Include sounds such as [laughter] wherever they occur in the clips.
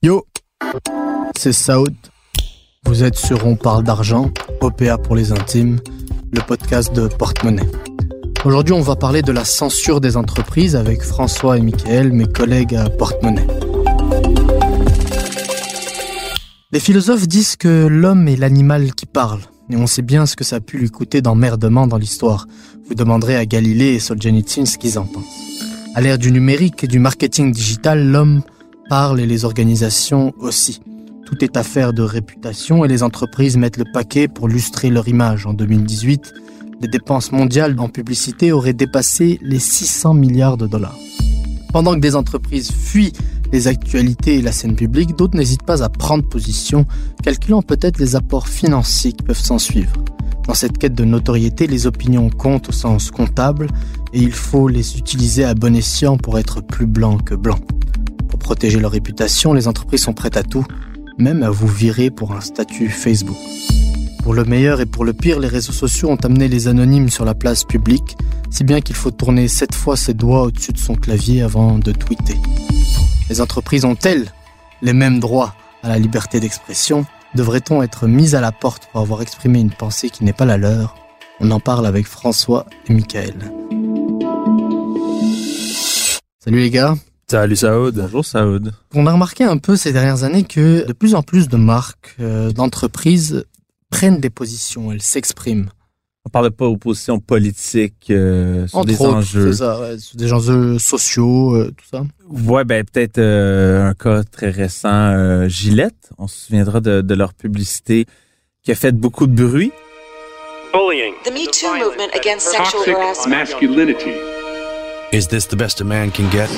Yo, c'est Saoud. Vous êtes sur On parle d'argent, OPA pour les intimes, le podcast de Porte-Monnaie. Aujourd'hui, on va parler de la censure des entreprises avec François et Mickaël, mes collègues à Porte-Monnaie. Les philosophes disent que l'homme est l'animal qui parle, et on sait bien ce que ça a pu lui coûter d'emmerdement dans l'histoire. Vous demanderez à Galilée et Solzhenitsyn ce qu'ils en pensent. À l'ère du numérique et du marketing digital, l'homme parle et les organisations aussi. Tout est affaire de réputation et les entreprises mettent le paquet pour lustrer leur image. En 2018, les dépenses mondiales en publicité auraient dépassé les 600 milliards de dollars. Pendant que des entreprises fuient les actualités et la scène publique, d'autres n'hésitent pas à prendre position, calculant peut-être les apports financiers qui peuvent s'en suivre. Dans cette quête de notoriété, les opinions comptent au sens comptable et il faut les utiliser à bon escient pour être plus blanc que blanc. Pour protéger leur réputation, les entreprises sont prêtes à tout, même à vous virer pour un statut Facebook. Pour le meilleur et pour le pire, les réseaux sociaux ont amené les anonymes sur la place publique, si bien qu'il faut tourner sept fois ses doigts au-dessus de son clavier avant de tweeter. Les entreprises ont-elles les mêmes droits à la liberté d'expression? Devrait-on être mis à la porte pour avoir exprimé une pensée qui n'est pas la leur? On en parle avec François et Michael. Salut les gars. Salut Saoud. Bonjour Saoud. On a remarqué un peu ces dernières années que de plus en plus de marques, euh, d'entreprises prennent des positions, elles s'expriment. On parle pas aux positions politiques euh, sur Entre des autres, enjeux. ça, ouais, sur des enjeux sociaux, euh, tout ça. Ouais, ben peut-être euh, un cas très récent, euh, Gillette. On se souviendra de, de leur publicité qui a fait beaucoup de bruit. bullying, The Me Too movement against sexual harassment. masculinity. Is this the best a man can get?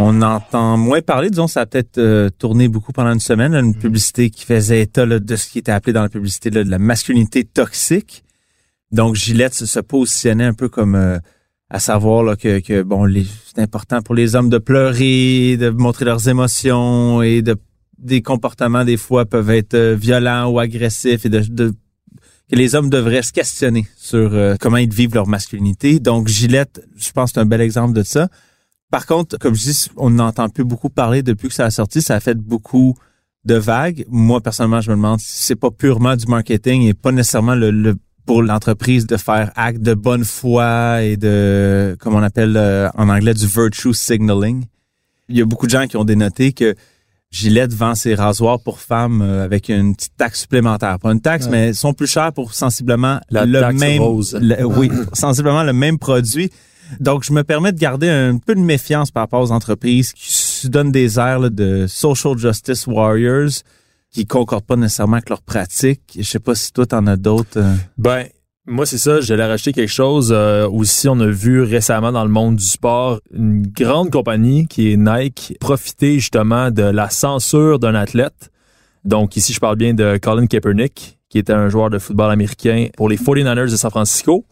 On entend moins parler, disons, ça a peut-être euh, tourné beaucoup pendant une semaine, là, une publicité qui faisait état là, de ce qui était appelé dans la publicité là, de la masculinité toxique. Donc Gillette se, se positionnait un peu comme euh, à savoir là, que, que bon, c'est important pour les hommes de pleurer, de montrer leurs émotions et de des comportements des fois peuvent être euh, violents ou agressifs et de, de- que les hommes devraient se questionner sur euh, comment ils vivent leur masculinité. Donc Gillette, je pense c'est un bel exemple de ça. Par contre, comme je dis, on n'entend plus beaucoup parler depuis que ça a sorti. Ça a fait beaucoup de vagues. Moi, personnellement, je me demande si c'est pas purement du marketing et pas nécessairement le, le- pour l'entreprise de faire acte de bonne foi et de, comme on appelle euh, en anglais, du virtue signaling. Il y a beaucoup de gens qui ont dénoté que Gillette vend ses rasoirs pour femmes euh, avec une petite taxe supplémentaire. Pas une taxe, Ouais. mais ils sont plus chers pour sensiblement La le taxe même, rose. le- oui, sensiblement le même produit. Donc, je me permets de garder un peu de méfiance par rapport aux entreprises qui se donnent des airs là, de social justice warriors qui concordent pas nécessairement avec leurs pratiques. Je sais pas si toi, t'en as d'autres. euh. Ben, moi, c'est ça. J'allais racheter quelque chose. euh, aussi, on a vu récemment dans le monde du sport une grande compagnie qui est Nike profiter justement de la censure d'un athlète. Donc, ici, je parle bien de Colin Kaepernick, qui était un joueur de football américain pour les 49ers de San Francisco.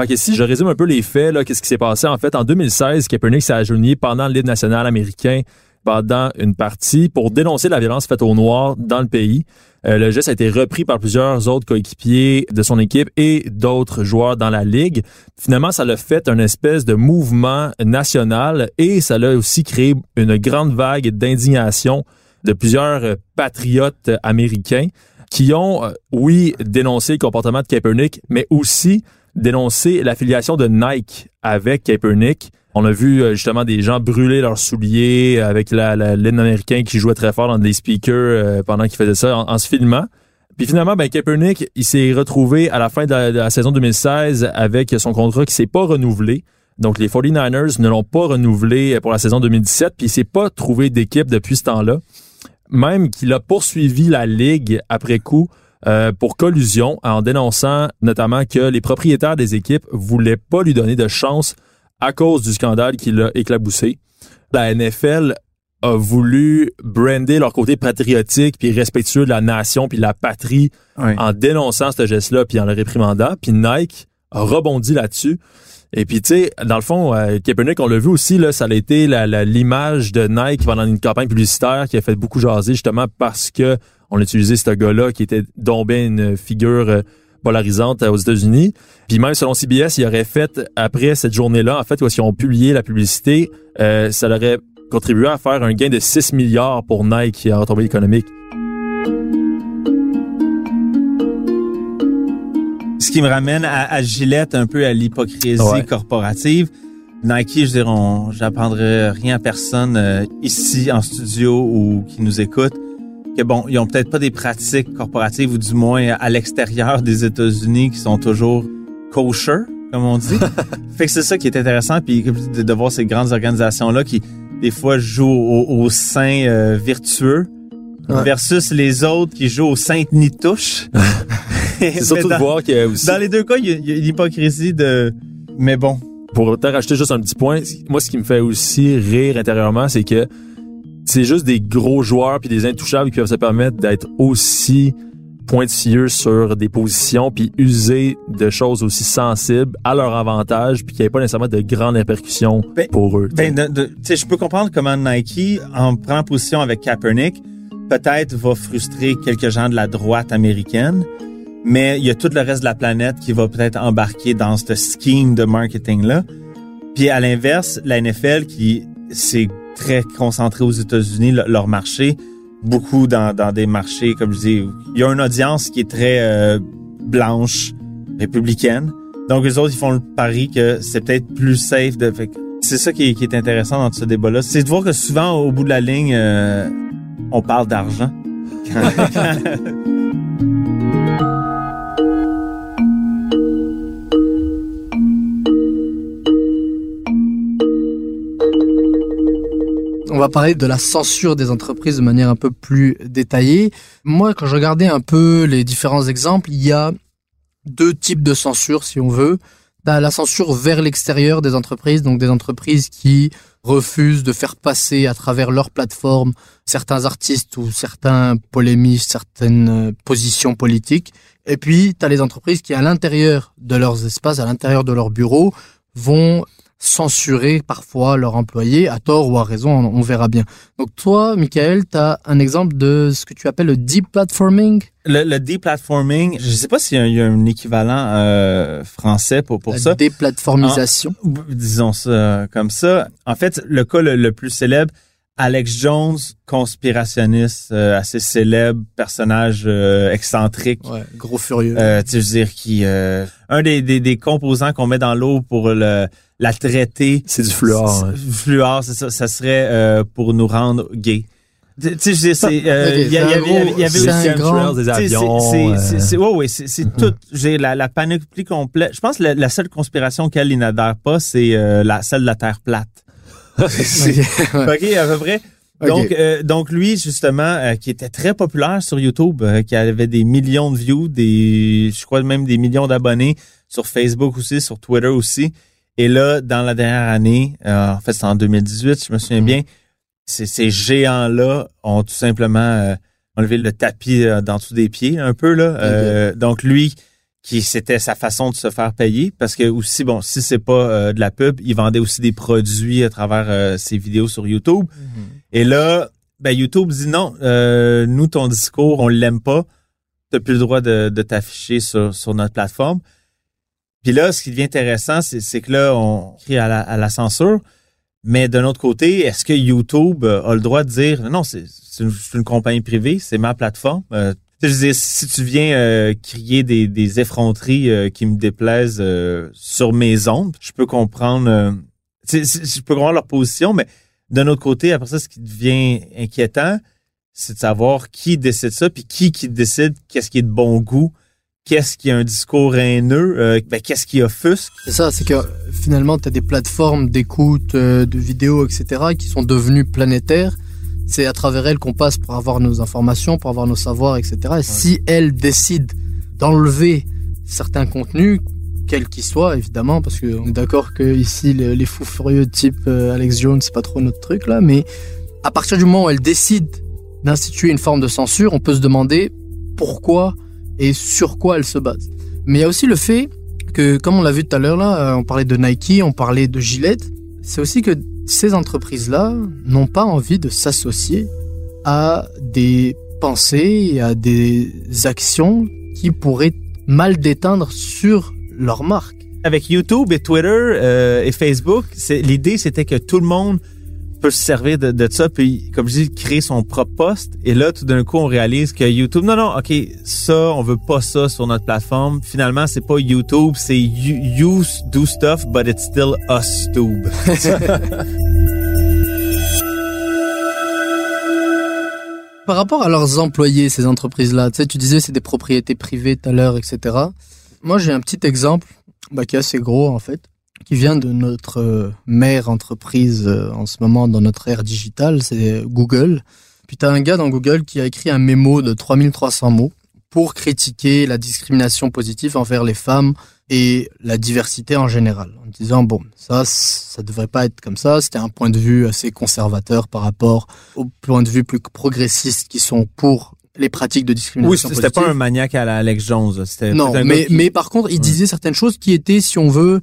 Fait que si je résume un peu les faits, là, qu'est-ce qui s'est passé? En fait, en 2016, Kaepernick s'est agenouillé pendant l'hymne national américain pendant une partie pour dénoncer la violence faite aux Noirs dans le pays. Euh, le geste a été repris par plusieurs autres coéquipiers de son équipe et d'autres joueurs dans la ligue. Finalement, ça l'a fait un espèce de mouvement national et ça l'a aussi créé une grande vague d'indignation de plusieurs patriotes américains qui ont, euh, oui, dénoncé le comportement de Kaepernick, mais aussi dénoncé l'affiliation de Nike avec Kaepernick. On a vu euh, justement des gens brûler leurs souliers avec la, la américain qui jouait très fort dans des speakers euh, pendant qu'ils faisaient ça en, en se filmant. Puis finalement, ben Kaepernick, il s'est retrouvé à la fin de la, de la saison 2016 avec son contrat qui s'est pas renouvelé. Donc les 49ers ne l'ont pas renouvelé pour la saison 2017, puis il s'est pas trouvé d'équipe depuis ce temps-là. Même qu'il a poursuivi la ligue après coup euh, pour collusion en dénonçant notamment que les propriétaires des équipes voulaient pas lui donner de chance à cause du scandale qu'il a éclaboussé. La NFL a voulu brander leur côté patriotique puis respectueux de la nation puis de la patrie en dénonçant ce geste-là puis en le réprimandant. Puis Nike a rebondi là-dessus. Et puis, tu sais, dans le fond, euh, Kaepernick, on l'a vu aussi, là, ça a été la- la- l'image de Nike pendant une campagne publicitaire qui a fait beaucoup jaser, justement, parce que on a utilisé ce gars-là qui était bien une figure euh, polarisante aux États-Unis. Puis même selon CBS, il aurait fait après cette journée-là, en fait, où ils ont publié la publicité, euh, ça aurait contribué à faire un gain de 6 milliards pour Nike en retombée économique. Ce qui me ramène à, à Gillette, un peu à l'hypocrisie Ouais. corporative. Nike, je dirais, on- j'apprendrai rien à personne euh, ici en studio ou qui nous écoute que bon, ils ont peut-être pas des pratiques corporatives ou du moins à l'extérieur des États-Unis qui sont toujours kosher, comme on dit. [laughs] fait que c'est ça qui est intéressant, puis de, de voir ces grandes organisations là qui des fois jouent au, au sein euh, virtueux Ouais. versus les autres qui jouent au sainte nitouche. [laughs] [laughs] C'est surtout de voir qu'il y a aussi... Dans les deux cas, il y a, il y a une hypocrisie de. Mais bon. pour te rajouter juste un petit point, moi, ce qui me fait aussi rire intérieurement, c'est que c'est juste des gros joueurs puis des intouchables qui peuvent se permettre d'être aussi pointilleux sur des positions puis user de choses aussi sensibles à leur avantage puis qu'il n'y ait pas nécessairement de grandes répercussions Ben- pour eux. Ben, je peux comprendre comment Nike, en prenant position avec Kaepernick, peut-être va frustrer quelques gens de la droite américaine, mais il y a tout le reste de la planète qui va peut-être embarquer dans ce scheme de marketing-là. Puis à l'inverse, la NFL qui s'est très concentrée aux États-Unis, le- leur marché, beaucoup dans, dans des marchés, comme je dis, il y a une audience qui est très euh, blanche, républicaine. Donc les autres, ils font le pari que c'est peut-être plus safe de... c'est ça qui est, qui est intéressant dans ce débat-là. C'est de voir que souvent, au bout de la ligne, euh, on parle d'argent. [laughs] [laughs] On va parler de la censure des entreprises de manière un peu plus détaillée. Moi, quand je regardais un peu les différents exemples, il y a deux types de censure, si on veut. La censure vers l'extérieur des entreprises, donc des entreprises qui refusent de faire passer à travers leur plateforme certains artistes ou certains polémistes, certaines euh, positions politiques. Et puis, tu as les entreprises qui, à l'intérieur de leurs espaces, à l'intérieur de leurs bureaux, vont censurer parfois leurs employés, à tort ou à raison, on, verra bien. Donc toi, Michael, tu as un exemple de ce que tu appelles le deep platforming Le, le deplatforming, je sais pas s'il y a, il y a un équivalent euh, français pour, pour la ça. déplatformisation. Disons ça euh, comme ça. En fait, le cas le, le plus célèbre, Alex Jones, conspirationniste euh, assez célèbre, personnage euh, excentrique. Ouais, gros furieux. Euh, tu veux dire, qui euh, un des, des, des composants qu'on met dans l'eau pour le, la traiter. C'est du fluor. hein. Fluor, c'est ça. Ça serait euh, pour nous rendre gays. Tu sais, je veux dire, c'est. euh, il y, avait, aussi un grand- des avions. c'est- ouais, ouais, c'est c'est Mhm. tout. J'ai la, la panoplie complète. Je pense que la, la seule conspiration auquel il n'adhère pas, c'est euh, la celle de la Terre plate. [laughs] Ok, à peu près. Donc, euh, donc lui, justement, euh, qui était très populaire sur YouTube, euh, qui avait des millions de views, des, je crois même des millions d'abonnés sur Facebook aussi, sur Twitter aussi. Et là, dans la dernière année, en fait, c'est en 2018, je me souviens Mhm. bien, ces, ces géants-là ont tout simplement enlevé le tapis dans dessous des pieds, un peu là. Donc lui, qui c'était sa façon de se faire payer, parce que aussi, bon, si c'est pas euh, de la pub, il vendait aussi des produits à travers euh, ses vidéos sur YouTube. Et là, ben YouTube dit non, euh, nous, ton discours, on l'aime pas. T'as plus le droit de, de t'afficher sur, sur notre plateforme. Puis là, ce qui devient intéressant, c'est, c'est que là, on crie à la, à la censure. Mais d'un autre côté, est-ce que YouTube a le droit de dire non, c'est, une, c'est une compagnie privée, c'est ma plateforme. Je veux dire, si tu viens euh, crier des, des effronteries euh, qui me déplaisent euh, sur mes ondes, je peux comprendre, euh, je peux comprendre leur position, mais d'un autre côté, après ça, ce qui devient inquiétant, c'est de savoir qui décide ça, puis qui qui décide qu'est-ce qui est de bon goût, qu'est-ce qui a un discours haineux, euh, ben, qu'est-ce qui offusque. C'est ça, c'est que finalement, tu as des plateformes d'écoute, euh, de vidéos, etc., qui sont devenues planétaires. C'est à travers elles qu'on passe pour avoir nos informations, pour avoir nos savoirs, etc. Et si elles décident d'enlever certains contenus, quels qu'ils soient, évidemment, parce qu'on est d'accord que ici, le- les fous furieux type euh, Alex Jones, c'est pas trop notre truc, là, mais à partir du moment où elles décident d'instituer une forme de censure, on peut se demander pourquoi et sur quoi elles se basent. Mais il y a aussi le fait que, comme on l'a vu tout à l'heure là, euh, on parlait de Nike, on parlait de Gillette, c'est aussi que ces entreprises-là n'ont pas envie de s'associer à des penser à des actions qui pourraient mal déteindre sur leur marque. Avec YouTube et Twitter euh, et Facebook, l'idée c'était que tout le monde peut se servir de, ça, puis comme je dis, créer son propre poste. Et là, tout d'un coup, on réalise que YouTube, non, non, ok, ça, on veut pas ça sur notre plateforme. Finalement, c'est pas YouTube, c'est you, you do stuff, but it's still us tube. [laughs] Par rapport à leurs employés, ces entreprises-là, tu sais, tu disais c'est des propriétés privées tout à l'heure, etc. Moi, j'ai un petit exemple bah, qui est assez gros en fait, qui vient de notre euh, mère entreprise euh, en ce moment dans notre ère digitale, c'est Google. Puis t'as un gars dans Google qui a écrit un mémo de 3300 mots pour critiquer la discrimination positive envers les femmes et la diversité en général, en disant bon, ça, ça devrait pas être comme ça. C'était un point de vue assez conservateur par rapport aux points de vue plus progressistes qui sont pour les pratiques de oui, discrimination c'était pas un maniaque à la Alex Jones. Non, mais, qui- mais par contre, il disait certaines choses qui étaient, si on veut,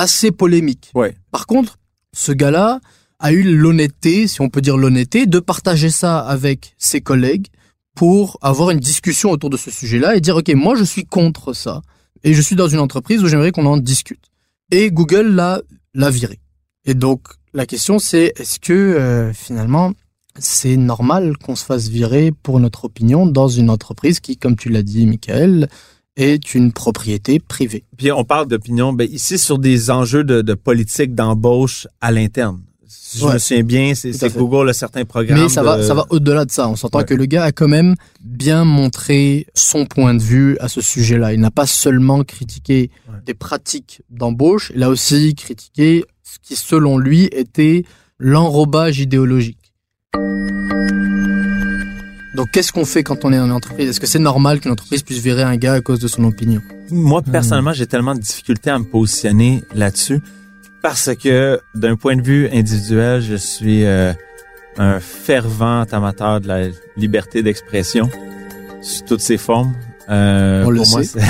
assez polémiques. Ouais. Par contre, ce gars-là a eu l'honnêteté, si on peut dire l'honnêteté, de partager ça avec ses collègues pour avoir une discussion autour de ce sujet-là et dire, OK, moi, je suis contre ça. Et je suis dans une entreprise où j'aimerais qu'on en discute. Et Google l'a, l'a viré. Et donc, la question, c'est, est-ce que, euh, finalement, c'est normal qu'on se fasse virer pour notre opinion dans une entreprise qui, comme tu l'as dit, Michael, est une propriété privée. Puis on parle d'opinion, ben ici sur des enjeux de, de politique d'embauche à l'interne. Si je me souviens bien, c'est. Google a certains programmes. Mais ça va, ça va au-delà de ça. On s'entend Ouais. que le gars a quand même bien montré son point de vue à ce sujet-là. Il n'a pas seulement critiqué Ouais. des pratiques d'embauche, il a aussi critiqué ce qui, selon lui, était l'enrobage idéologique. Donc, qu'est-ce qu'on fait quand on est dans une entreprise? Est-ce que c'est normal qu'une entreprise puisse virer un gars à cause de son opinion? Moi, Hmm. personnellement, j'ai tellement de difficultés à me positionner là-dessus parce que d'un point de vue individuel, je suis euh, un fervent amateur de la liberté d'expression sous toutes ses formes. Euh, On le pour moi, sait.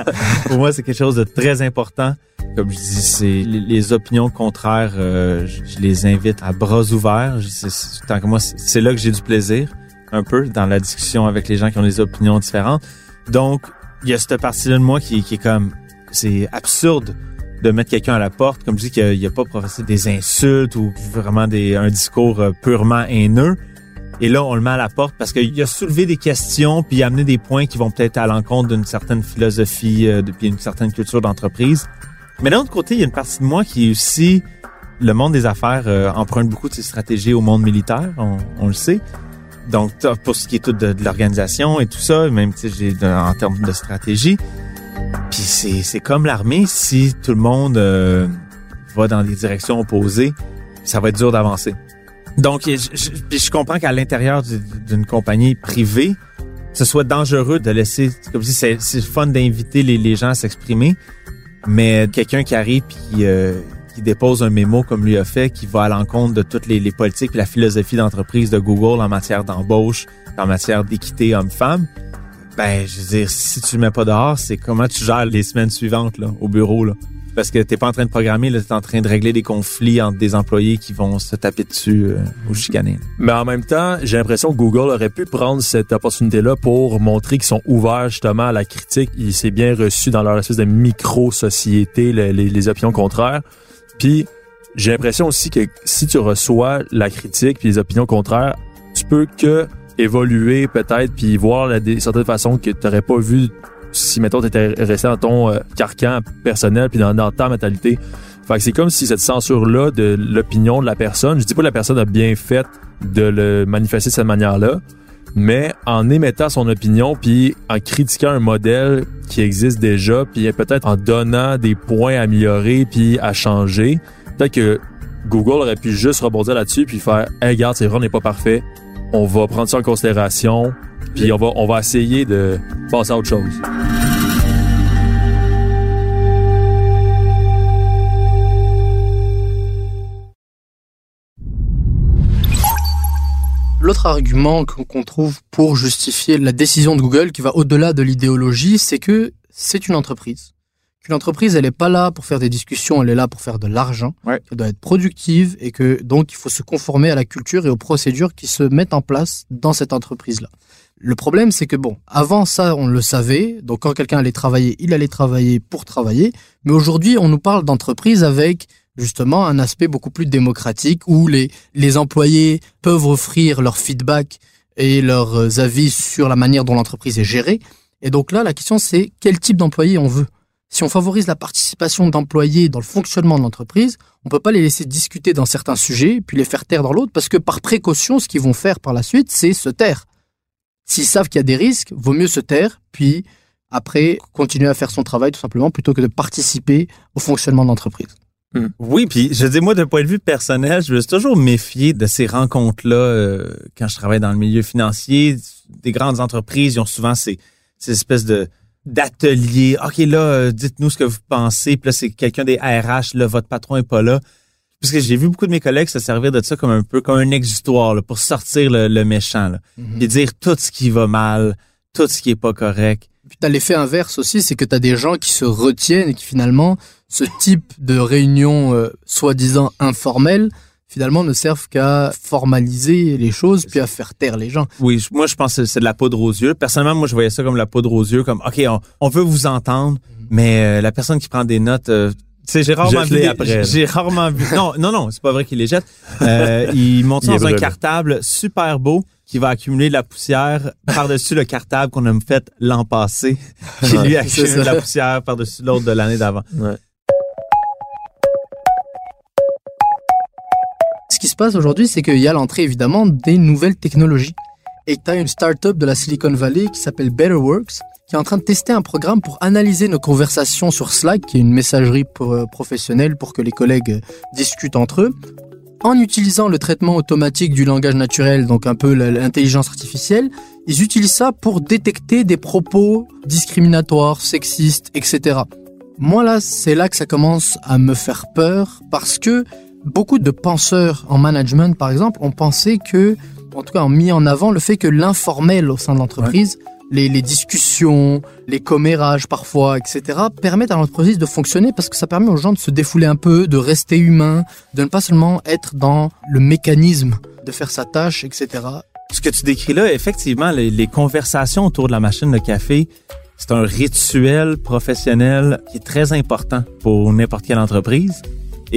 [laughs] pour moi, c'est quelque chose de très important. Comme je dis, c'est les, les opinions contraires, euh, je, je les invite à bras ouverts. Je- tant que moi, c'est c'est là que j'ai du plaisir, un peu, dans la discussion avec les gens qui ont des opinions différentes. Donc, il y a cette partie-là de moi qui, qui est comme, c'est absurde de mettre quelqu'un à la porte, comme je dis qu'il n'y a, pas professé des insultes ou vraiment des, un discours euh, purement haineux. Et là, on le met à la porte parce qu'il a soulevé des questions puis amené des points qui vont peut-être à l'encontre d'une certaine philosophie, euh, de- puis une certaine culture d'entreprise. Mais d'un autre côté, il y a une partie de moi qui est aussi le monde des affaires euh, emprunte beaucoup de ses stratégies au monde militaire, on, on le sait. Donc, pour ce qui est tout de, l'organisation et tout ça, même en termes de stratégie. Puis c'est comme l'armée, si tout le monde euh, va dans des directions opposées, ça va être dur d'avancer. Donc, je, je, comprends qu'à l'intérieur du- d'une compagnie privée, ce soit dangereux de laisser, comme c'est c'est fun d'inviter les, les gens à s'exprimer, mais quelqu'un qui arrive puis euh, qui dépose un mémo comme lui a fait, qui va à l'encontre de toutes les, politiques la philosophie d'entreprise de Google en matière d'embauche, en matière d'équité homme-femme, ben, je veux dire, si tu le mets pas dehors, c'est comment tu gères les semaines suivantes là, au bureau. Là. Parce que t'es pas en train de programmer, t'es en train de régler des conflits entre des employés qui vont se taper dessus euh, ou chicaner. Mais en même temps, j'ai l'impression que Google aurait pu prendre cette opportunité-là pour montrer qu'ils sont ouverts justement à la critique. Il s'est bien reçu dans leur espèce de micro-société, le- les, les opinions contraires. Puis j'ai l'impression aussi que si tu reçois la critique puis les opinions contraires, tu peux que évoluer peut-être puis voir la, des certaines façons que tu n'aurais pas vu si mettons tu étais resté dans ton euh, carcan personnel puis dans, dans ta mentalité. Fait que c'est comme si cette censure-là de l'opinion de la personne, je dis pas que la personne a bien fait de le manifester de cette manière-là, mais en émettant son opinion puis en critiquant un modèle qui existe déjà puis peut-être en donnant des points à améliorer puis à changer, peut-être que Google aurait pu juste rebondir là-dessus puis faire hey, regarde, c'est vrai, n'est pas parfait. On va prendre ça en considération puis on va on va essayer de passer à autre chose. L'autre argument qu'on trouve pour justifier la décision de Google qui va au-delà de l'idéologie, c'est que c'est une entreprise. Qu'une entreprise, elle n'est pas là pour faire des discussions, elle est là pour faire de l'argent. Ouais. Elle doit être productive et que donc il faut se conformer à la culture et aux procédures qui se mettent en place dans cette entreprise-là. Le problème, c'est que bon, avant ça, on le savait. Donc, quand quelqu'un allait travailler, il allait travailler pour travailler. Mais aujourd'hui, on nous parle d'entreprise avec justement un aspect beaucoup plus démocratique où les, les employés peuvent offrir leur feedback et leurs avis sur la manière dont l'entreprise est gérée. Et donc là, la question, c'est quel type d'employé on veut? Si on favorise la participation d'employés dans le fonctionnement de l'entreprise, on peut pas les laisser discuter dans certains sujets, puis les faire taire dans l'autre, parce que par précaution, ce qu'ils vont faire par la suite, c'est se taire. S'ils savent qu'il y a des risques, vaut mieux se taire, puis après continuer à faire son travail tout simplement, plutôt que de participer au fonctionnement de l'entreprise. Oui, puis je dis moi d'un point de vue personnel, je me suis toujours méfié de ces rencontres-là euh, quand je travaille dans le milieu financier. Des grandes entreprises, ils ont souvent ces, ces espèces de d'ateliers. OK, là, euh, dites-nous ce que vous pensez. Puis là, c'est quelqu'un des RH, là, votre patron est pas là. Parce que j'ai vu beaucoup de mes collègues se servir de ça comme un peu comme un exutoire là, pour sortir le, le méchant. Là. Mhm. Et dire tout ce qui va mal, tout ce qui est pas correct. Puis t'as l'effet inverse aussi, c'est que t'as des gens qui se retiennent et qui finalement, ce type de réunion euh, soi-disant informelle, finalement ne servent qu'à formaliser les choses puis à faire taire les gens. Oui, moi je pense que c'est de la poudre aux yeux. Personnellement, moi je voyais ça comme la poudre aux yeux, comme OK, on, on veut vous entendre, mais euh, la personne qui prend des notes, euh, tu sais, j'ai rarement vu. J'ai- rarement vu. Non, non, non, c'est pas vrai qu'il les jette. Euh, il monte Il dans un cartable super beau qui va accumuler de la poussière par-dessus le cartable qu'on a fait l'an passé, [laughs] qui lui c'est accumule de la poussière par-dessus l'autre de l'année d'avant. Ce se passe aujourd'hui, c'est qu'il y a l'entrée évidemment des nouvelles technologies. Et tu as une start-up de la Silicon Valley qui s'appelle BetterWorks, qui est en train de tester un programme pour analyser nos conversations sur Slack, qui est une messagerie euh, professionnelle pour que les collègues euh, discutent entre eux, en utilisant le traitement automatique du langage naturel, donc un peu l'intelligence artificielle. Ils utilisent ça pour détecter des propos discriminatoires, sexistes, etc. Moi là, c'est là que ça commence à me faire peur parce que beaucoup de penseurs en management, par exemple, ont pensé que, en tout cas, ont mis en avant le fait que l'informel au sein de l'entreprise, les, les discussions, les commérages parfois, etc., permettent à l'entreprise de fonctionner parce que ça permet aux gens de se défouler un peu, de rester humain, de ne pas seulement être dans le mécanisme de faire sa tâche, etc. Ce que tu décris là, effectivement, les, les conversations autour de la machine de café, c'est un rituel professionnel qui est très important pour n'importe quelle entreprise.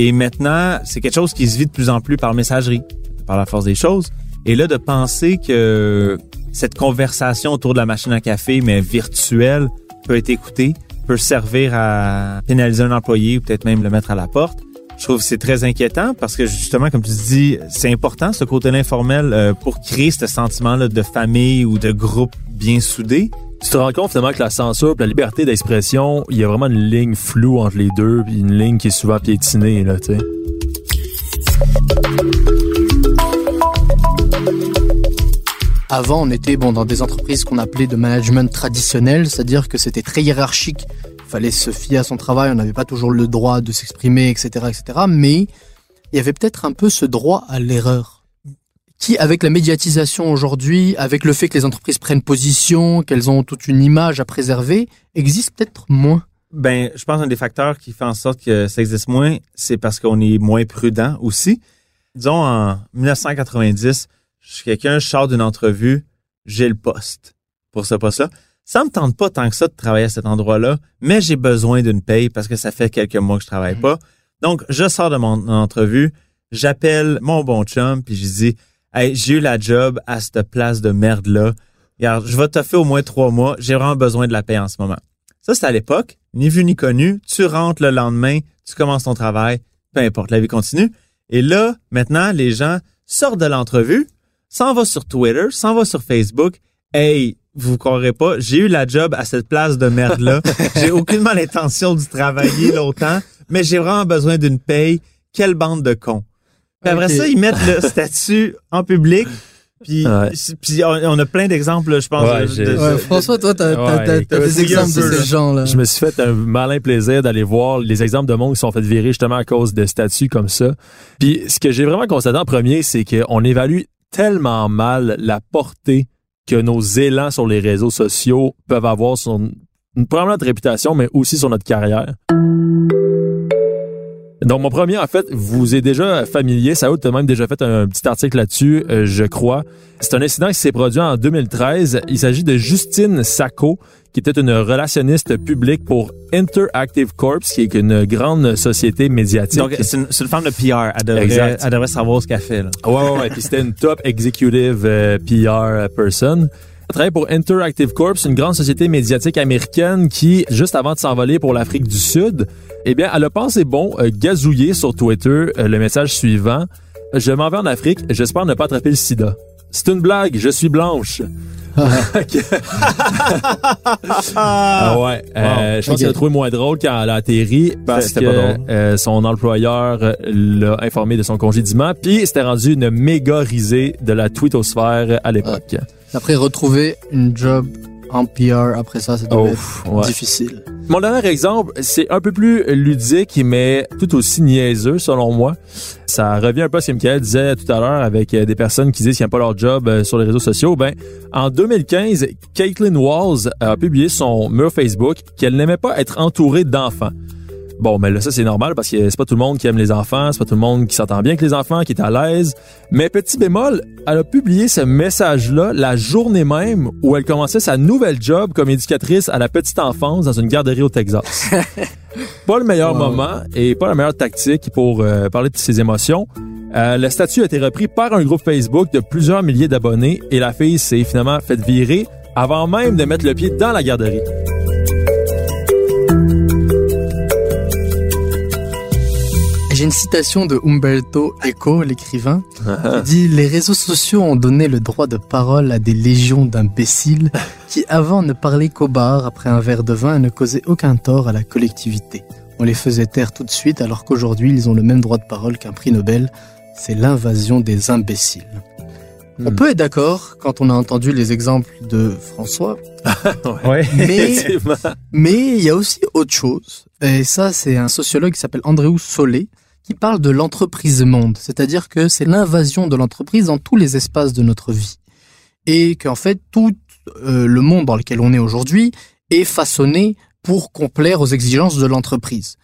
Et maintenant, c'est quelque chose qui se vit de plus en plus par messagerie, par la force des choses. Et là, de penser que cette conversation autour de la machine à café, mais virtuelle, peut être écoutée, peut servir à pénaliser un employé ou peut-être même le mettre à la porte. Je trouve que c'est très inquiétant parce que justement, comme tu dis, c'est important ce côté informel euh, pour créer ce sentiment-là de famille ou de groupe bien soudé. Tu te rends compte finalement que la censure et la liberté d'expression, il y a vraiment une ligne floue entre les deux, puis une ligne qui est souvent piétinée, là. Avant, on était bon dans des entreprises qu'on appelait de management traditionnel, c'est-à-dire que c'était très hiérarchique. Il fallait se fier à son travail, on n'avait pas toujours le droit de s'exprimer, etc., etc. Mais il y avait peut-être un peu ce droit à l'erreur, qui, avec la médiatisation aujourd'hui, avec le fait que les entreprises prennent position, qu'elles ont toute une image à préserver, existe peut-être moins? Ben, je pense qu'un des facteurs qui fait en sorte que ça existe moins, c'est parce qu'on est moins prudent aussi. Disons, en 1990, je suis quelqu'un, je sors d'une entrevue, j'ai le poste pour ce poste-là. Ça me tente pas tant que ça de travailler à cet endroit-là, mais j'ai besoin d'une paye parce que ça fait quelques mois que je travaille pas. Donc, je sors de mon entrevue, j'appelle mon bon chum, puis je dis, hey, j'ai eu la job à cette place de merde-là. Regarde, je vais te faire au moins trois mois, j'ai vraiment besoin de la paye en ce moment. Ça, c'est à l'époque, ni vu ni connu. Tu rentres le lendemain, tu commences ton travail, peu importe, la vie continue. Et là, maintenant, les gens sortent de l'entrevue, s'en va sur Twitter, s'en va sur Facebook. Hey, vous croirez pas, j'ai eu la job à cette place de merde-là. [laughs] j'ai aucunement l'intention d'y travailler longtemps, mais j'ai vraiment besoin d'une paye. Quelle bande de cons. Puis après ça, ils mettent le [laughs] statut en public. Puis, Ouais. puis on a plein d'exemples, je pense. Ouais, de- Ouais, François, toi, t'as des exemples de ces là. gens-là. Je me suis fait un malin plaisir d'aller voir les exemples de monde qui sont fait virer justement à cause de statuts comme ça. Puis ce que j'ai vraiment constaté en premier, c'est qu'on évalue tellement mal la portée que nos élans sur les réseaux sociaux peuvent avoir sur notre réputation, mais aussi sur notre carrière. Donc, mon premier, en fait, vous est déjà familier. Saoud a même déjà fait un petit article là-dessus, euh, je crois. C'est un incident qui s'est produit en 2013. Il s'agit de Justine Sacco, qui était une relationniste publique pour Interactive Corps, qui est une grande société médiatique. Donc, c'est une, une femme de PR. Elle devrait, Exact. elle devrait savoir ce qu'elle fait. Là. Ouais, ouais, ouais. Puis c'était une top executive euh, PR person. Elle travaille pour Interactive Corp, une grande société médiatique américaine qui, juste avant de s'envoler pour l'Afrique du Sud, eh bien, elle a pensé bon euh, gazouiller sur Twitter euh, le message suivant. Je m'en vais en Afrique, j'espère ne pas attraper le sida. C'est une blague, je suis blanche. ah [laughs] [laughs] ouais, euh, je pense Ok. qu'elle a trouvé moins drôle quand elle a atterri parce que euh, son employeur euh, l'a informé de son congédiement, puis c'était rendu une méga risée de la twittosphère à l'époque. Après, retrouver une job en PR après ça, ouais. difficile. Mon dernier exemple, c'est un peu plus ludique, mais tout aussi niaiseux selon moi. Ça revient un peu à ce que Michael disait tout à l'heure avec euh, des personnes qui disent qu'ils n'aiment pas leur job euh, sur les réseaux sociaux. Ben, en 2015, Caitlin Walls a publié sur son mur Facebook qu'elle n'aimait pas être entourée d'enfants. Bon, mais là, ça, c'est normal parce que c'est pas tout le monde qui aime les enfants, c'est pas tout le monde qui s'entend bien avec les enfants, qui est à l'aise. Mais petit bémol, elle a publié ce message-là la journée même où elle commençait sa nouvelle job comme éducatrice à la petite enfance dans une garderie au Texas. [laughs] pas le meilleur Wow. moment et pas la meilleure tactique pour euh, parler de ses émotions. Euh, le statut a été repris par un groupe Facebook de plusieurs milliers d'abonnés et la fille s'est finalement faite virer avant même de mettre le pied dans la garderie. J'ai une citation de Umberto Eco, l'écrivain, qui dit Les réseaux sociaux ont donné le droit de parole à des légions d'imbéciles qui avant ne parlaient qu'au bar après un verre de vin et ne causaient aucun tort à la collectivité. On les faisait taire tout de suite alors qu'aujourd'hui ils ont le même droit de parole qu'un prix Nobel. C'est l'invasion des imbéciles. On Hmm. peut être d'accord quand on a entendu les exemples de François, [laughs] Ouais. mais il y a aussi autre chose. Et ça, c'est un sociologue qui s'appelle Andrew Solé qui parle de l'entreprise monde. C'est-à-dire que c'est l'invasion de l'entreprise dans tous les espaces de notre vie. Et qu'en fait, tout euh, le monde dans lequel on est aujourd'hui est façonné pour complaire aux exigences de l'entreprise.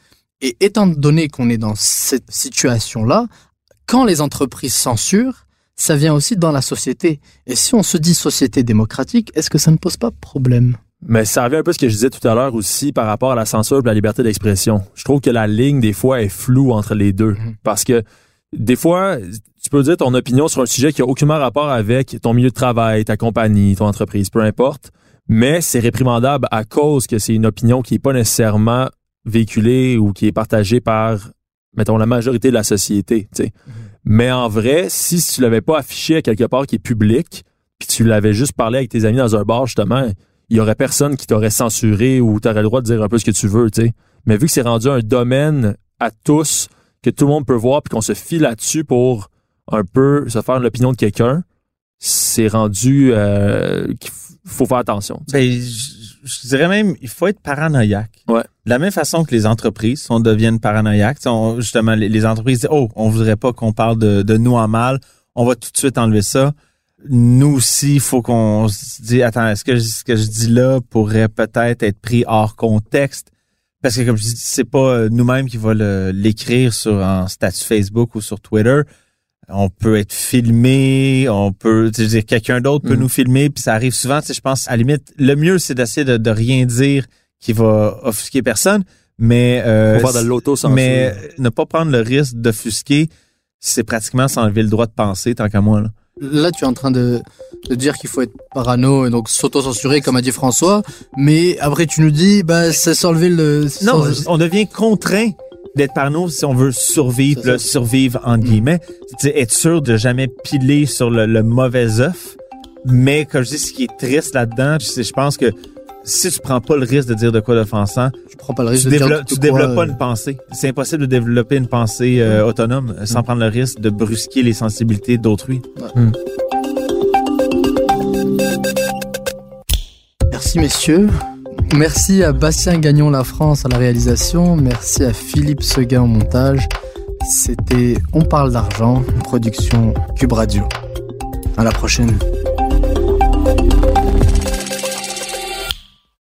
Et étant donné qu'on est dans cette situation-là, quand les entreprises censurent, ça vient aussi dans la société. Et si on se dit société démocratique, est-ce que ça ne pose pas problème? Mais ça revient un peu à ce que je disais tout à l'heure aussi par rapport à la censure et la liberté d'expression. Je trouve que la ligne, des fois, est floue entre les deux. Mhm. Parce que des fois, tu peux dire ton opinion sur un sujet qui a aucunement rapport avec ton milieu de travail, ta compagnie, ton entreprise, peu importe. Mais c'est réprimandable à cause que c'est une opinion qui est pas nécessairement véhiculée ou qui est partagée par, mettons, la majorité de la société. sais. Mais en vrai, si tu l'avais pas affiché à quelque part qui est public, puis tu l'avais juste parlé avec tes amis dans un bar, justement, il y aurait personne qui t'aurait censuré ou t'aurais le droit de dire un peu ce que tu veux, tu sais. Mais vu que c'est rendu un domaine à tous, que tout le monde peut voir, puis qu'on se fie là-dessus pour un peu se faire l'opinion de quelqu'un, c'est rendu euh, qu'il faut faire attention. Ben, je, je dirais même, il faut être paranoïaque. Ouais. De la même façon que les entreprises, on devienne paranoïaques. On- justement, les, les entreprises disent, oh, on voudrait pas qu'on parle de, de nous en mal. On va tout de suite enlever ça. Nous aussi, il faut qu'on se dise, attends, est-ce que je- ce que je dis là pourrait peut-être être pris hors contexte? Parce que comme je dis, c'est pas euh, nous-mêmes qui va l'écrire sur un statut Facebook ou sur Twitter. On peut être filmé, on peut, tu sais, quelqu'un d'autre peut Mm. nous filmer, puis ça arrive souvent. Tu sais, je pense, à la limite, le mieux c'est d'essayer de, de rien dire qui va offusquer personne, mais euh, faire de mais ne pas prendre le risque d'offusquer, c'est pratiquement s'enlever le droit de penser, tant qu'à moi. Là. Là, tu es en train de, de dire qu'il faut être parano et donc s'auto-censurer, comme a dit François. Mais après, tu nous dis, bah, c'est s'enlever le... Non, on devient contraint d'être parano si on veut survivre, le survivre entre guillemets. Tu sais, être sûr de jamais piler sur le, le mauvais œuf. Mais comme je dis, ce qui est triste là-dedans, c'est- je pense que si tu prends pas le risque de dire de quoi d'offensant, tu prends pas le risque tu de dire développes, tout tu quoi, développes pas euh, une pensée. C'est impossible de développer une pensée euh, autonome euh, sans prendre le risque de brusquer les sensibilités d'autrui. Merci, messieurs. Merci à Bastien Gagnon La France à la réalisation. Merci à Philippe Seguin au montage. C'était On parle d'argent, une production Cube Radio. À la prochaine.